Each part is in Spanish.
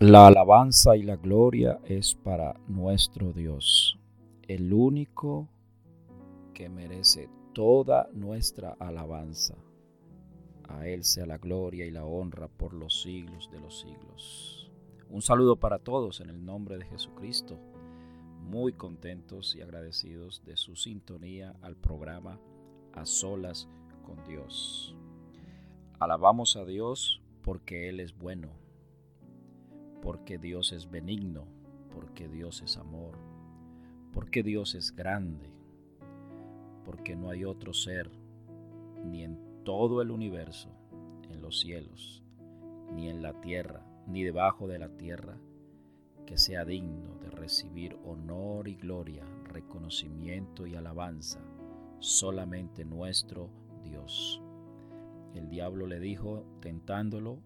La alabanza y la gloria es para nuestro Dios, el único que merece toda nuestra alabanza. A Él sea la gloria y la honra por los siglos de los siglos. Un saludo para todos en el nombre de Jesucristo. Muy contentos y agradecidos de su sintonía al programa A Solas con Dios. Alabamos a Dios porque Él es bueno porque Dios es benigno, porque Dios es amor, porque Dios es grande, porque no hay otro ser, ni en todo el universo, en los cielos, ni en la tierra, ni debajo de la tierra, que sea digno de recibir honor y gloria, reconocimiento y alabanza, solamente nuestro Dios. El diablo le dijo, tentándolo,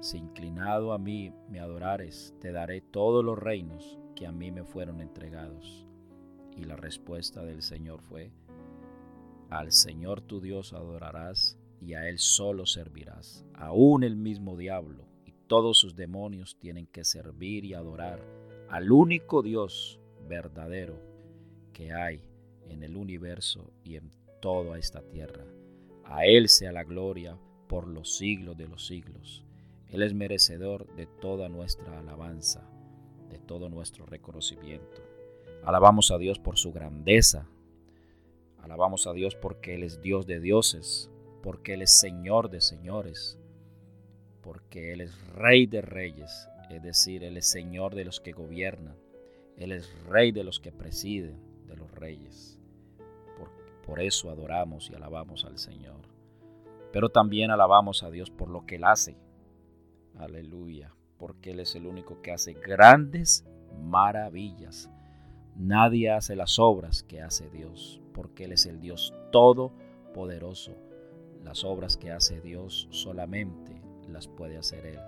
si inclinado a mí me adorares, te daré todos los reinos que a mí me fueron entregados. Y la respuesta del Señor fue, al Señor tu Dios adorarás y a Él solo servirás. Aún el mismo diablo y todos sus demonios tienen que servir y adorar al único Dios verdadero que hay en el universo y en toda esta tierra. A Él sea la gloria por los siglos de los siglos. Él es merecedor de toda nuestra alabanza, de todo nuestro reconocimiento. Alabamos a Dios por su grandeza. Alabamos a Dios porque Él es Dios de dioses, porque Él es Señor de señores, porque Él es Rey de reyes, es decir, Él es Señor de los que gobiernan, Él es Rey de los que presiden, de los reyes. Por, por eso adoramos y alabamos al Señor. Pero también alabamos a Dios por lo que Él hace, Aleluya, porque Él es el único que hace grandes maravillas. Nadie hace las obras que hace Dios, porque Él es el Dios todopoderoso. Las obras que hace Dios solamente las puede hacer Él.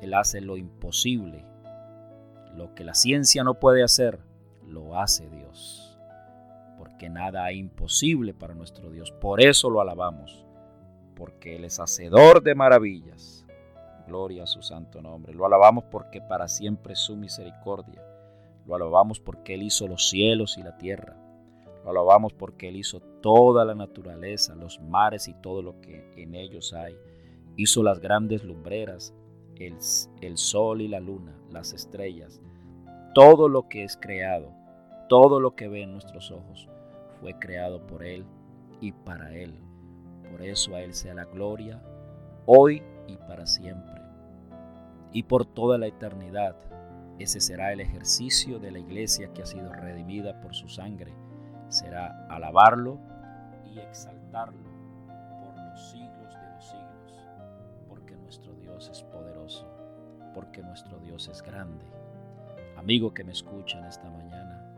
Él hace lo imposible. Lo que la ciencia no puede hacer, lo hace Dios. Porque nada hay imposible para nuestro Dios. Por eso lo alabamos. Porque Él es hacedor de maravillas. Gloria a su santo nombre. Lo alabamos porque para siempre es su misericordia. Lo alabamos porque Él hizo los cielos y la tierra. Lo alabamos porque Él hizo toda la naturaleza, los mares y todo lo que en ellos hay. Hizo las grandes lumbreras, el, el sol y la luna, las estrellas. Todo lo que es creado, todo lo que ven nuestros ojos, fue creado por Él y para Él. Por eso a Él sea la gloria, hoy y para siempre y por toda la eternidad. Ese será el ejercicio de la iglesia que ha sido redimida por su sangre. Será alabarlo y exaltarlo por los siglos de los siglos, porque nuestro Dios es poderoso, porque nuestro Dios es grande. Amigo que me escucha en esta mañana,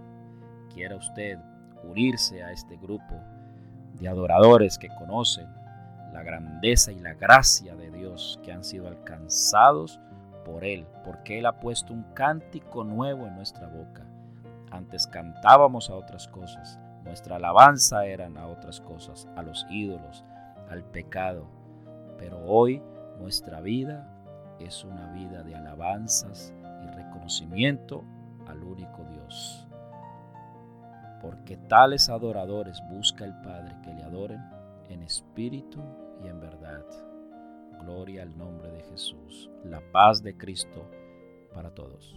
quiera usted unirse a este grupo de adoradores que conocen la grandeza y la gracia de Que han sido alcanzados por Él, porque Él ha puesto un cántico nuevo en nuestra boca. Antes cantábamos a otras cosas, nuestra alabanza eran a otras cosas, a los ídolos, al pecado, pero hoy nuestra vida es una vida de alabanzas y reconocimiento al único Dios. Porque tales adoradores busca el Padre que le adoren en espíritu y en verdad. Gloria al nombre de Jesús. La paz de Cristo para todos.